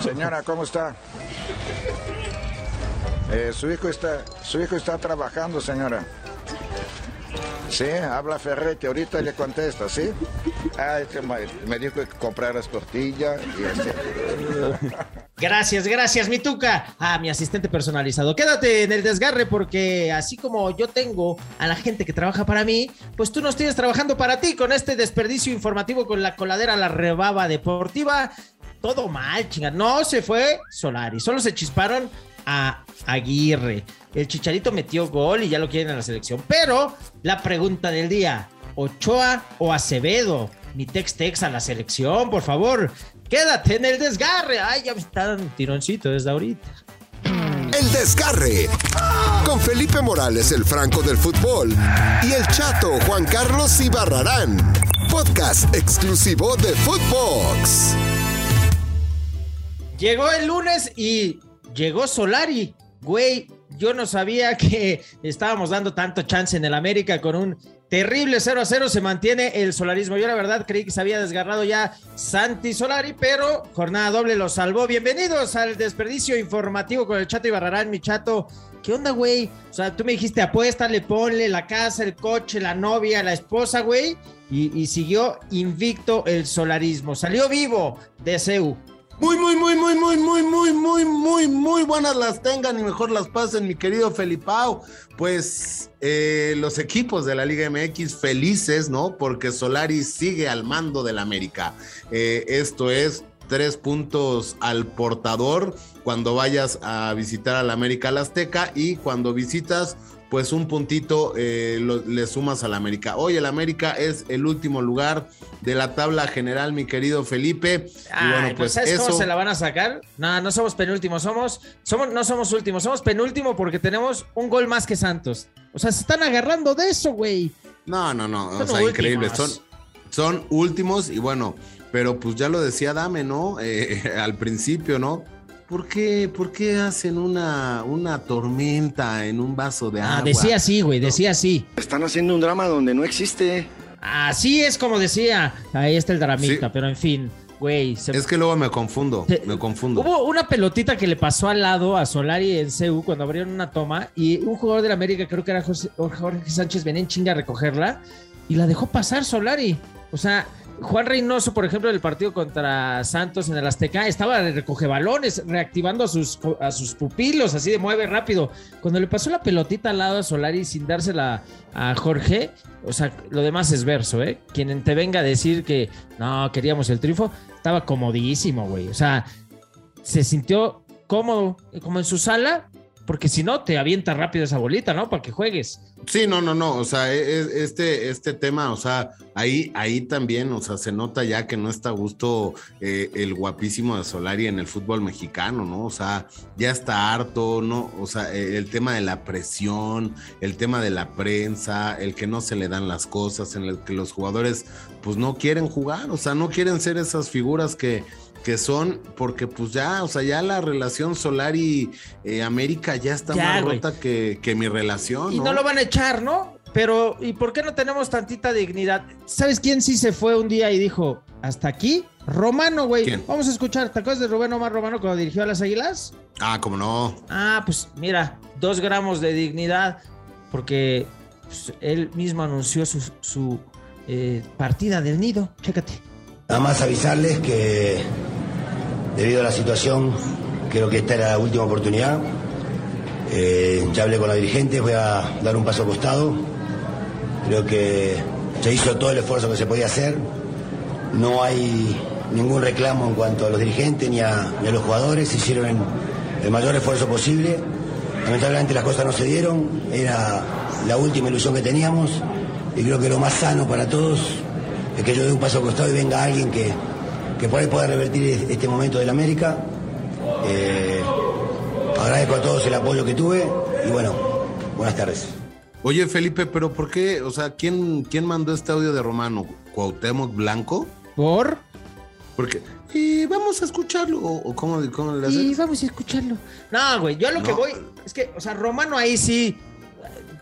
Señora, ¿cómo está? Eh, su hijo está, su hijo está trabajando, señora. Sí, habla Ferretti, ahorita le contesta, ¿sí? Ah, es que me dijo que compraras tortilla y así. Gracias, gracias, mi tuca. Ah, mi asistente personalizado. Quédate en el desgarre porque así como yo tengo a la gente que trabaja para mí, pues tú nos tienes trabajando para ti con este desperdicio informativo con la coladera La Rebaba Deportiva. Todo mal, chinga. No se fue Solari, solo se chisparon a Aguirre. El Chicharito metió gol y ya lo quieren en la selección. Pero la pregunta del día, ¿Ochoa o Acevedo? Mi tex-tex a la selección, por favor. Quédate en el desgarre. Ay, ya me están tironcito desde ahorita. El desgarre. Con Felipe Morales, el franco del fútbol. Y el chato Juan Carlos Ibarrarán. Podcast exclusivo de Footbox. Llegó el lunes y llegó Solari. Güey, yo no sabía que estábamos dando tanto chance en el América con un terrible 0 a 0. Se mantiene el solarismo. Yo la verdad creí que se había desgarrado ya Santi Solari, pero jornada doble lo salvó. Bienvenidos al desperdicio informativo con el Chato Ibarrarán, mi chato. ¿Qué onda, güey? O sea, tú me dijiste apuesta, le ponle la casa, el coche, la novia, la esposa, güey. Y, y siguió invicto el solarismo. Salió vivo de CEU. Muy, muy, muy, muy, muy, muy, muy, muy, muy, muy buenas las tengan y mejor las pasen, mi querido Felipao. Pues eh, los equipos de la Liga MX felices, ¿no? Porque Solari sigue al mando del América. Eh, esto es tres puntos al portador cuando vayas a visitar al América Azteca y cuando visitas pues un puntito eh, lo, le sumas al América. Hoy el América es el último lugar de la tabla general, mi querido Felipe. y bueno, pues, ¿sabes cómo se la van a sacar? No, no somos penúltimos, somos, somos, no somos últimos, somos penúltimo porque tenemos un gol más que Santos. O sea, se están agarrando de eso, güey. No, no, no, o sea, increíble. Son, son últimos y bueno, pero pues ya lo decía Dame, ¿no? Eh, al principio, ¿no? ¿Por qué, ¿Por qué hacen una, una tormenta en un vaso de ah, agua? Ah, decía así, güey, decía así. Están haciendo un drama donde no existe. Así es como decía. Ahí está el dramita, pero en fin, güey. Es que luego me confundo, me confundo. Hubo una pelotita que le pasó al lado a Solari en CU cuando abrieron una toma y un jugador de la América, creo que era Jorge Sánchez, venía en chinga a recogerla y la dejó pasar Solari. O sea, Juan Reynoso, por ejemplo, en el partido contra Santos en el Azteca, estaba de recoge balones, reactivando a sus, a sus pupilos, así de mueve rápido. Cuando le pasó la pelotita al lado a Solari sin dársela a Jorge, o sea, lo demás es verso, ¿eh? Quien te venga a decir que no, queríamos el triunfo, estaba comodísimo, güey. O sea, se sintió cómodo, como en su sala, porque si no, te avienta rápido esa bolita, ¿no? Para que juegues. Sí, no, no, no. O sea, e, e, este, este tema, o sea, ahí, ahí también, o sea, se nota ya que no está a gusto eh, el guapísimo de Solari en el fútbol mexicano, ¿no? O sea, ya está harto, ¿no? O sea, e, el tema de la presión, el tema de la prensa, el que no se le dan las cosas, en el que los jugadores, pues no quieren jugar, o sea, no quieren ser esas figuras que que son, porque pues ya, o sea, ya la relación Solar y eh, América ya está más rota que, mi relación. Y ¿no? lo van a echar, ¿no? Pero, ¿y por qué no tenemos tantita dignidad? ¿Sabes quién sí se fue un día y dijo, hasta aquí? Romano, güey. Vamos a escuchar. ¿Te acuerdas de Rubén Omar Romano cuando dirigió a las Águilas? Ah, cómo no. Ah, pues mira, dos gramos de dignidad, porque pues, él mismo anunció su, eh, partida del nido. Chécate. Nada más avisarles que debido a la situación creo que esta era la última oportunidad. Eh, ya hablé con la dirigente, voy a dar un paso a costado. Creo que se hizo todo el esfuerzo que se podía hacer. No hay ningún reclamo en cuanto a los dirigentes ni a, los jugadores. Se hicieron el mayor esfuerzo posible. Lamentablemente las cosas no se dieron. Era la última ilusión que teníamos. Y creo que lo más sano para todos es que yo dé un paso a costado y venga alguien que, que por ahí pueda revertir este momento del América. Eh, agradezco a todos el apoyo que tuve y bueno, buenas tardes. Oye Felipe, pero ¿por qué? O sea, ¿quién, quién mandó este audio de Romano? ¿Cuauhtémoc Blanco? ¿Por? Porque, y vamos a escucharlo, o, cómo, cómo le Y vamos a escucharlo. No, güey, yo a lo que voy es que, o sea, Romano ahí sí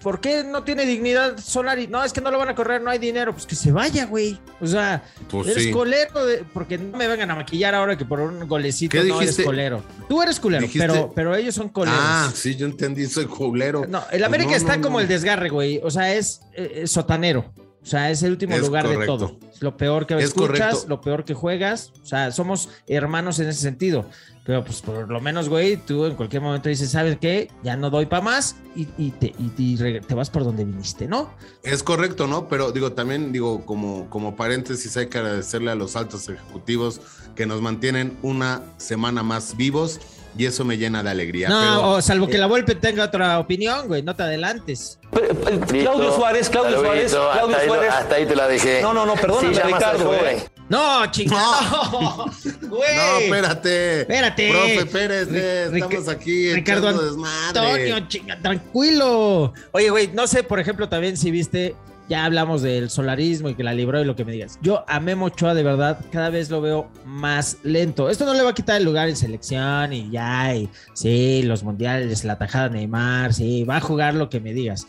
¿por qué no tiene dignidad Solari? No, es que no lo van a correr, no hay dinero. Pues que se vaya, güey. O sea, Pues eres sí. colero, de- porque no me vengan a maquillar ahora que por un golecito ¿Qué no dijiste? eres colero. Tú eres culero, pero, pero ellos son coleros. Ah, sí, yo entendí, soy culero. No, el América Pues no, está no, como el desgarre, güey. O sea, es eh, eh, sotanero. O sea, es el último Es lugar de todo. Es lo peor que Es escuchas, correcto. lo peor que juegas. O sea, somos hermanos en ese sentido. Pero pues por lo menos, güey, tú en cualquier momento dices, ¿sabes qué? Ya no doy para más y, y te, y- y te vas por donde viniste, ¿no? Es correcto, ¿no? Pero digo, también digo, como, como paréntesis, hay que agradecerle a los altos ejecutivos que nos mantienen una semana más vivos y eso me llena de alegría. no, pero, o salvo que la Volpe tenga otra opinión, güey, no te adelantes. Claudio Suárez, Claudio Suárez, Claudio hasta ahí, Suárez. hasta ahí te la dejé. No, no, no, perdóname, Sí, Ricardo, eh. No, chingado. Güey. No, espérate. Espérate. Profe Pérez, eh, Ric- estamos aquí Ricardo. Antonio, chinga, tranquilo. Oye, güey, no sé, por ejemplo, también si viste, ya hablamos del solarismo y que la libró y lo que me digas. Yo a Memo Ochoa, de verdad, cada vez lo veo más lento. Esto no le va a quitar el lugar en selección y ya, y sí, los mundiales, la tajada de Neymar, sí, va a jugar lo que me digas.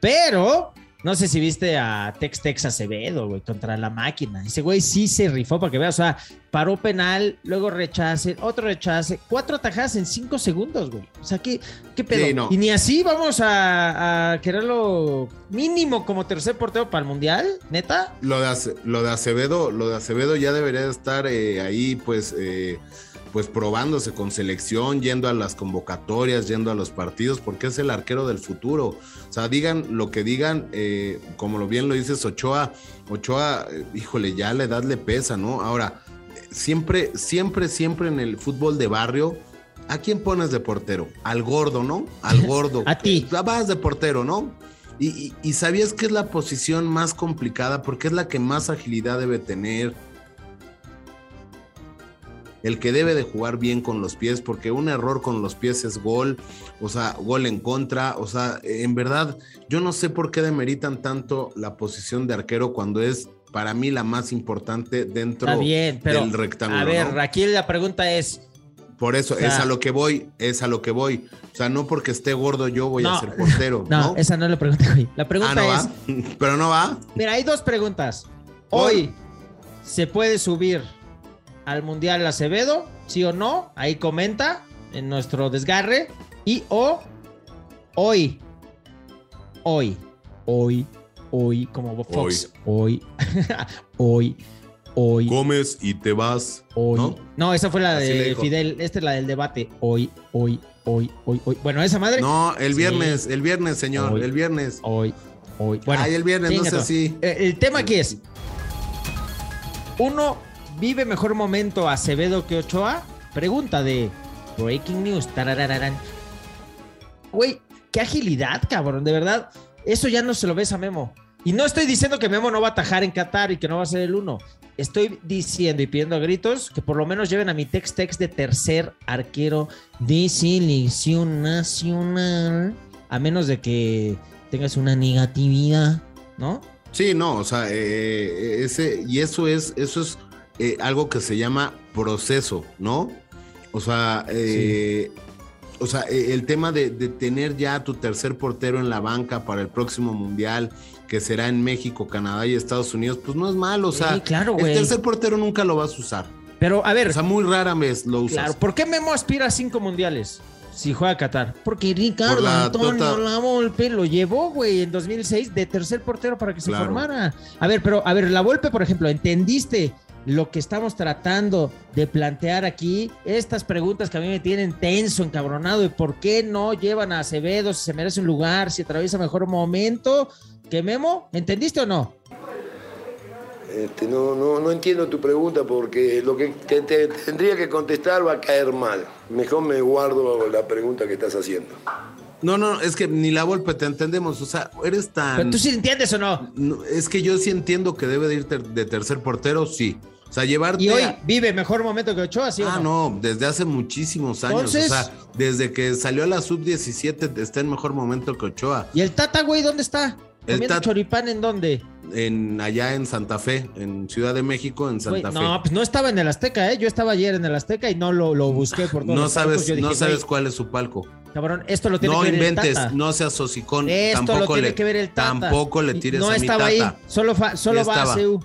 Pero no sé si viste a Tex Tex Acevedo, güey, contra la máquina. Ese güey sí se rifó para que veas. O sea, paró penal, luego rechace, otro rechace, cuatro atajadas en cinco segundos, güey. O sea, ¿qué, qué pedo? Sí, no. Y ni así vamos a, a quererlo mínimo como tercer portero para el mundial, neta. Lo de, Ace- lo de Acevedo, lo de Acevedo ya debería de estar eh, ahí, pues, eh, pues probándose con selección, yendo a las convocatorias, yendo a los partidos, porque es el arquero del futuro. O sea, digan lo que digan, eh, como lo bien lo dices, Ochoa, Ochoa, eh, híjole, ya la edad le pesa, ¿no? Ahora, siempre, siempre, siempre en el fútbol de barrio, ¿a quién pones de portero? Al gordo, ¿no? Al gordo. A ti. Vas de portero, ¿no? Y, y- y sabías que es la posición más complicada porque es la que más agilidad debe tener. El que debe de jugar bien con los pies, porque un error con los pies es gol, o sea, gol en contra, o sea, en verdad, yo no sé por qué demeritan tanto la posición de arquero cuando es para mí la más importante dentro Está bien, pero del rectángulo. a ver, ¿no? aquí la pregunta es, Por eso, o sea- es a lo que voy, es a lo que voy. O sea, no porque esté gordo yo voy No. a ser portero, no, ¿no? esa no es la pregunta, güey. La pregunta Ah, no es, va. Pero no va. Mira, hay dos preguntas. Hoy, ¿se puede subir al Mundial Acevedo? ¿Sí o no? Ahí comenta en nuestro desgarre. Y o hoy, hoy, hoy, hoy, como Fox, hoy, hoy, hoy, Comes y te vas. hoy. ¿no? No, esa fue la Así de. Fidel. Esta es la del debate. Hoy, hoy, hoy, hoy, hoy. Bueno, esa madre. No, el Sí. viernes, el viernes, señor, Hoy. el viernes. Hoy, hoy. Bueno, Ay, el viernes, no sé si. tú. Eh, El tema aquí es: ¿uno vive mejor momento Acevedo que Ochoa? Pregunta de Breaking News. tararararán. Güey, qué agilidad, cabrón. De verdad, eso ya no se lo ves a Memo. Y no estoy diciendo que Memo no va a atajar en Qatar y que no va a ser el uno. Estoy diciendo y pidiendo a gritos que por lo menos lleven a mi Tex Tex de tercer arquero de selección nacional. A menos de que tengas una negatividad, ¿no? Sí, no, o sea, eh, ese, y eso es, eso es eh, algo que se llama proceso, ¿no? O sea, eh, o sea, eh, el tema de, de tener ya tu tercer portero en la banca para el próximo mundial, que será en México, Canadá y Estados Unidos, pues no es malo. O sea, Sí, claro, el tercer portero nunca lo vas a usar. Pero, a ver, O sea, muy rara vez lo usas. claro, ¿por qué Memo aspira a cinco mundiales? Si juega a Qatar. Porque Ricardo Por la Antonio tota- Lavolpe lo llevó, güey, en 2006 de tercer portero para que se Claro. formara. A ver, pero, a ver, la Volpe, por ejemplo, ¿entendiste lo que estamos tratando de plantear aquí? Estas preguntas que a mí me tienen tenso, encabronado, de por qué no llevan a Acevedo si se merece un lugar, si atraviesa mejor momento que Memo. ¿Entendiste o no? Este, no, no, no entiendo tu pregunta porque lo que te tendría que contestar va a caer mal. Mejor me guardo la pregunta que estás haciendo. No, no, es que ni la golpe te entendemos. O sea, eres tan. ¿Pero tú sí entiendes o no? No, es que yo sí entiendo que debe de ir ter- de tercer portero, sí. O sea, llevarte. Y hoy a- vive mejor momento que Ochoa, ¿sí o Ah, no, desde hace muchísimos años. Entonces- o sea, desde que salió a la sub-17 está en mejor momento que Ochoa. ¿Y el Tata, güey, dónde está? El ¿Comiendo Tata- choripán en dónde? En allá en Santa Fe, en Ciudad de México, en Santa Fe. no, pues no estaba en el Azteca, ¿eh? Yo estaba ayer en el Azteca y no lo, lo busqué por todos No los sabes, Yo dije, no sabes cuál es su palco. Cabrón, esto lo tiene No que ver inventes, el Tata. no seas hocicón. Esto tampoco lo tiene le, que ver el Tata. Tampoco le tires No a mi estaba ahí, tata. solo, fa- solo va estaba. a CEU.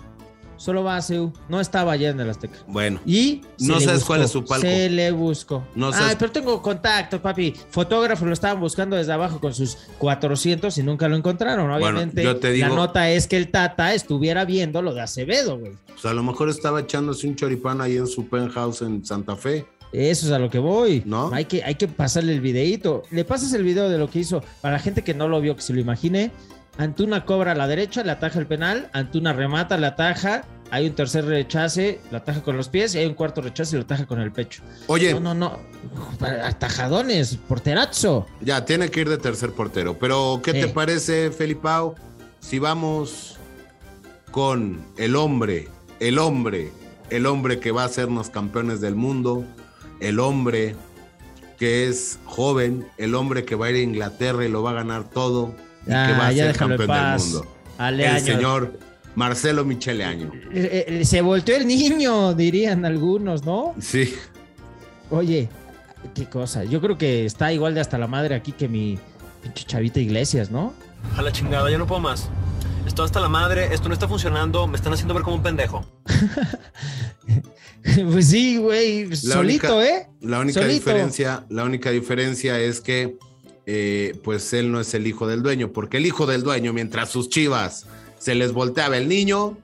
Solo va a CEU. No estaba ayer en el Azteca. Bueno, Y No sabes buscó, cuál es su palco. Se le buscó. No Ay, sabes- pero tengo contacto, papi. Fotógrafos lo estaban buscando desde abajo con sus 400 y nunca lo encontraron. Obviamente, yo te digo- la nota es que el Tata estuviera viendo lo de Acevedo, güey. pues a lo mejor estaba echándose un choripán ahí en su penthouse en Santa Fe. Eso es a lo que voy. ¿No? Hay que, hay que pasarle el videíto. Le pasas el video de lo que hizo para la gente que no lo vio, que se lo imagine. Antuna cobra a la derecha, le ataja el penal. Antuna remata, le ataja. Hay un tercer rechace, lo ataja con los pies. Y hay un cuarto rechace y lo ataja con el pecho. Oye, No, no, no. Atajadones, porterazo. ya tiene que ir de tercer portero. Pero, ¿qué te Eh. parece, Felipao? Si vamos con el hombre, el hombre, el hombre que va a hacernos campeones del mundo, el hombre que es joven, el hombre que va a ir a Inglaterra y lo va a ganar todo y Ah, que va a ya ser campeón del mundo. Ale el Año. señor Marcelo Michele Año. Eh, eh, Se volteó el niño, dirían algunos, ¿no? Sí, Oye, qué cosa. Yo creo que está igual de hasta la madre aquí que mi pinche chavita Iglesias, ¿no? A la chingada, ya no puedo más. Esto hasta la madre, esto no está funcionando, me están haciendo ver como un pendejo. pues sí, güey. Solito, única- ¿eh? La única Solito. diferencia, la única diferencia es que eh, pues él no es el hijo del dueño, porque el hijo del dueño, mientras sus chivas se les volteaba el niño,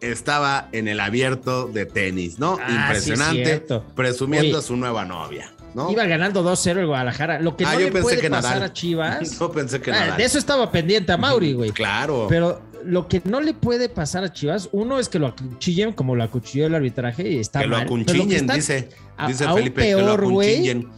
estaba en el abierto de tenis, ¿no? Ah, Impresionante, presumiendo Oye. a su nueva novia, ¿no? Iba ganando 2-0 el Guadalajara. Lo que Ah, no yo le pensé puede que pasar Nadal. a Chivas. Yo pensé que Ah, nada. de eso estaba pendiente a Mauri, güey. Claro. Pero lo que no le puede pasar a Chivas, uno es que lo acuchillen como lo acuchilló el arbitraje y está que lo mal. Pero lo que acunchillen, está- dice, a- dice Felipe, que lo acunchillen.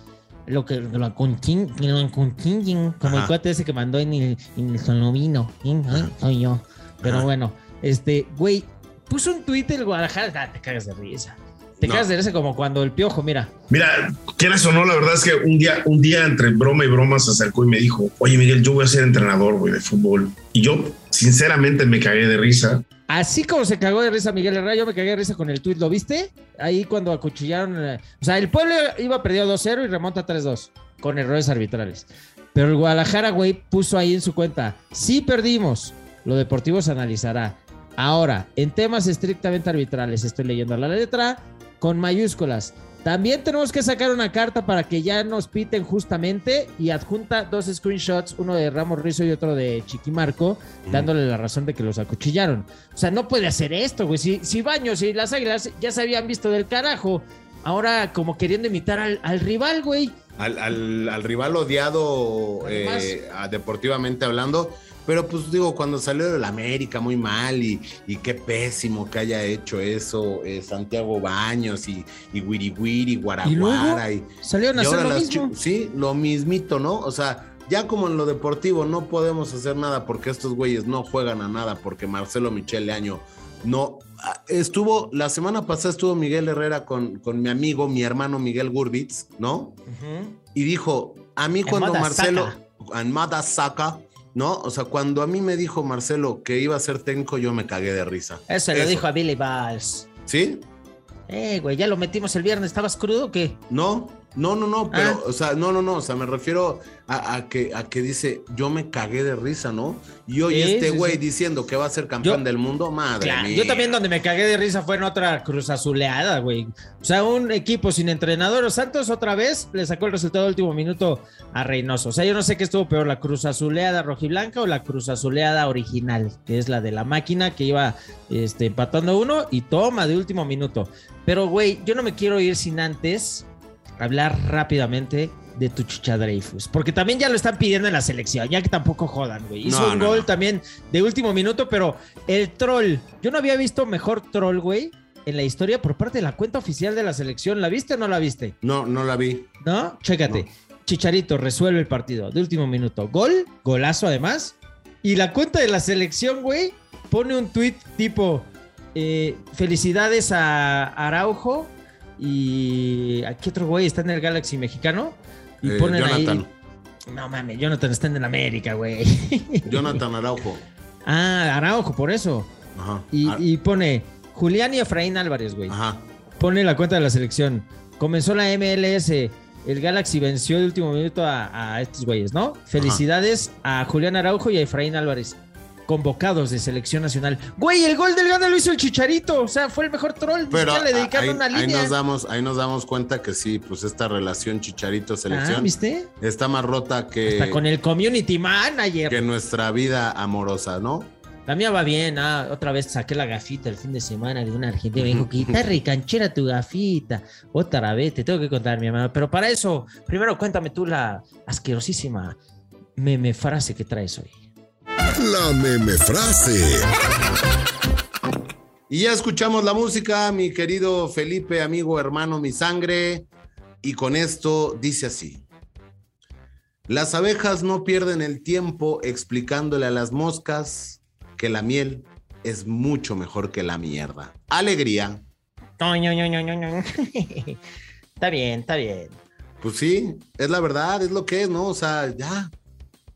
Lo que lo acunchin- lo como el cuate ese que mandó en el, en el solovino. ¿eh? Soy yo. Pero Ajá. bueno, este, güey, puso un tuit el Guadalajara. Ah, te cagas de risa. Te No. cagas de risa como cuando el piojo, mira. Mira, quieras o no, la verdad es que un día, un día entre broma y broma se acercó y me dijo, oye Miguel, yo voy a ser entrenador, güey, de fútbol. Y yo, sinceramente, me cagué de risa. Así como se cagó de risa Miguel Herrera, yo me cagué de risa con el tuit. ¿Lo viste? Ahí cuando acuchillaron. eh, O sea, el pueblo iba perdido 2-0 y remonta 3-2 con errores arbitrales. Pero el Guadalajara, güey, puso ahí en su cuenta. Sí perdimos. Lo deportivo se analizará. Ahora, en temas estrictamente arbitrales, estoy leyendo la letra con mayúsculas. También tenemos que sacar una carta para que ya nos piten justamente y adjunta dos screenshots, uno de Ramos Rizo y otro de Chiquimarco, dándole la razón de que los acuchillaron. O sea, no puede hacer esto, güey. Si, si Baños y las Águilas ya se habían visto del carajo, ahora como queriendo imitar al, al rival, güey. al, al- al rival odiado eh, deportivamente hablando. Pero pues digo, cuando salió del América muy mal y, y qué pésimo que haya hecho eso eh, Santiago Baños y, y Wiri Wiri, Guaraguara y, Salieron a y hacer ahora lo las mismo. sí, lo mismito, ¿no? O sea, ya como en lo deportivo no podemos hacer nada porque estos güeyes no juegan a nada porque Marcelo Michele Año no ah, estuvo la semana pasada estuvo Miguel Herrera con, con mi amigo, mi hermano Miguel Gurbitz, ¿no? Ujú. Y dijo, a mí cuando Marcelo, Saca. en Mada Saca, ¿no? O sea, cuando a mí me dijo Marcelo que iba a ser técnico, yo me cagué de risa. Eso, lo dijo a Billy Valls. ¿Sí? Eh, güey, ya lo metimos el viernes. ¿Estabas crudo o qué? No, no, no, no, pero, Ah. o sea, no, no, no, o sea, me refiero a, a que, a que dice, yo me cagué de risa, ¿no? Y hoy Sí, este güey sí. diciendo que va a ser campeón Yo- del mundo, madre Claro, mía. yo también donde me cagué de risa fue en otra cruz azuleada, güey. O sea, un equipo sin entrenador. O Santos otra vez le sacó el resultado del último minuto a Reynoso. O sea, yo no sé qué estuvo peor, la cruz azuleada rojiblanca o la cruz azuleada original, que es la de la máquina que iba este, empatando uno y toma de último minuto. Pero, güey, yo no me quiero ir sin antes hablar rápidamente de tu chicha Dreyfus. Porque también ya lo están pidiendo en la selección, ya que tampoco jodan, güey. Hizo No, un no, gol no. también de último minuto, pero el troll, yo no había visto mejor troll, güey, en la historia por parte de la cuenta oficial de la selección. ¿La viste o no la viste? No, no la vi. ¿No? Chécate. Chicharito resuelve el partido de último minuto. Gol, golazo además. Y la cuenta de la selección, güey, pone un tweet tipo: eh, Felicidades a Araujo. Y aquí otro güey está en el Galaxy mexicano. Y Eh, ponen Jonathan. ahí. No mames, Jonathan está en el América, güey. Jonathan Araujo. Ah, Araujo, por eso. Ajá. Y, y pone Julián y Efraín Álvarez, güey. Ajá. Pone la cuenta de la selección. Comenzó la MLS. El Galaxy venció de último minuto a, a estos güeyes, ¿no? Felicidades a Julián Araujo y a Efraín Álvarez. Convocados de selección nacional. Güey, el gol del gana lo hizo el Chicharito. O sea, fue el mejor troll. Pero le dedicaron ahí, una ahí línea. nos damos, ahí nos damos cuenta que sí, pues esta relación ah, Chicharito-selección ¿viste? está más rota que, Hasta con el community manager. que nuestra vida amorosa, ¿no? La mía va bien, ah, otra vez saqué la gafita el fin de semana de una argentina. Me dijo, guitarra y canchera tu gafita. Otra vez, te tengo que contar, mi hermano. Pero para eso, primero cuéntame tú la asquerosísima meme frase que traes hoy. La meme frase. Y ya escuchamos la música, mi querido Felipe, amigo, hermano, mi sangre. Y con esto dice así. Las abejas no pierden el tiempo explicándole a las moscas que la miel es mucho mejor que la mierda. Alegría. Está bien, está bien. Pues sí, es la verdad, es lo que es, ¿no? O sea, ya.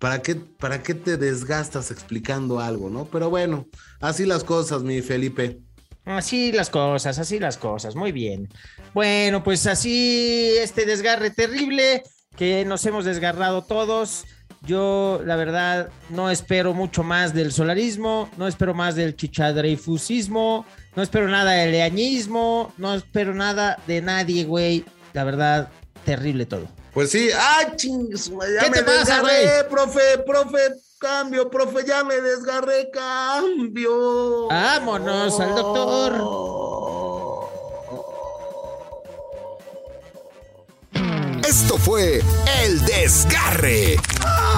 ¿Para qué, ¿Para qué te desgastas explicando algo, no? Pero bueno, así las cosas, mi Felipe. Así las cosas, así las cosas, muy bien. Bueno, pues así este desgarre terrible que nos hemos desgarrado todos. Yo, la verdad, no espero mucho más del solarismo, no espero más del chichadreifusismo, no espero nada del leañismo, no espero nada de nadie, güey. La verdad, terrible todo. Pues sí, ¡ay, chingos! ¿Qué te pasa, desgarré, güey? profe, profe, cambio, profe, ya me desgarré, cambio. Vámonos al doctor. Esto fue El Desgarre.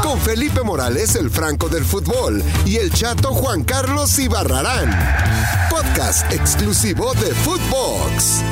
Con Felipe Morales, el Franco del Fútbol, y el chato Juan Carlos Ibarrarán. Podcast exclusivo de Footbox.